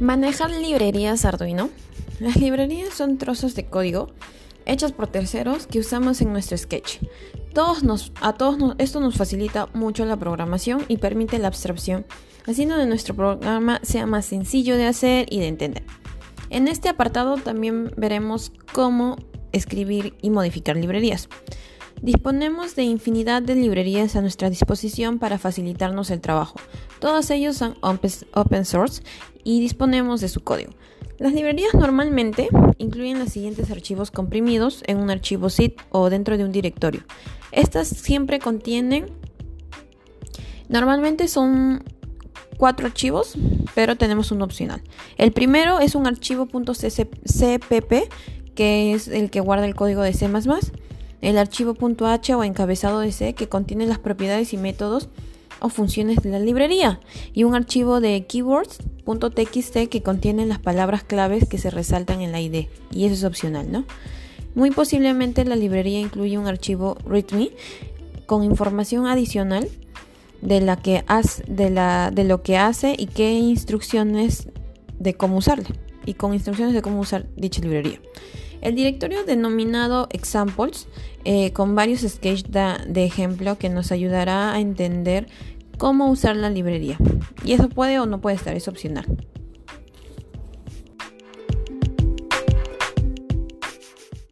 Manejar librerías Arduino. Las librerías son trozos de código hechas por terceros que usamos en nuestro sketch. Todos nos, a todos esto nos facilita mucho la programación y permite la abstracción, haciendo que nuestro programa sea más sencillo de hacer y de entender. En este apartado también veremos cómo escribir y modificar librerías. Disponemos de infinidad de librerías a nuestra disposición para facilitarnos el trabajo. Todos ellos son open source y disponemos de su código. Las librerías normalmente incluyen los siguientes archivos comprimidos en un archivo zip o dentro de un directorio. Estas siempre contienen, normalmente son cuatro archivos, pero tenemos un opcional. El primero es un archivo .cpp que es el que guarda el código de C++ el archivo .h o encabezado de C que contiene las propiedades y métodos o funciones de la librería y un archivo de keywords.txt que contiene las palabras claves que se resaltan en la ID y eso es opcional, ¿no? Muy posiblemente la librería incluye un archivo readme con información adicional de, la que de, la, de lo que hace y qué instrucciones de cómo usarle y con instrucciones de cómo usar dicha librería. El directorio denominado examples eh, con varios sketches de ejemplo que nos ayudará a entender cómo usar la librería. Y eso puede o no puede estar, es opcional.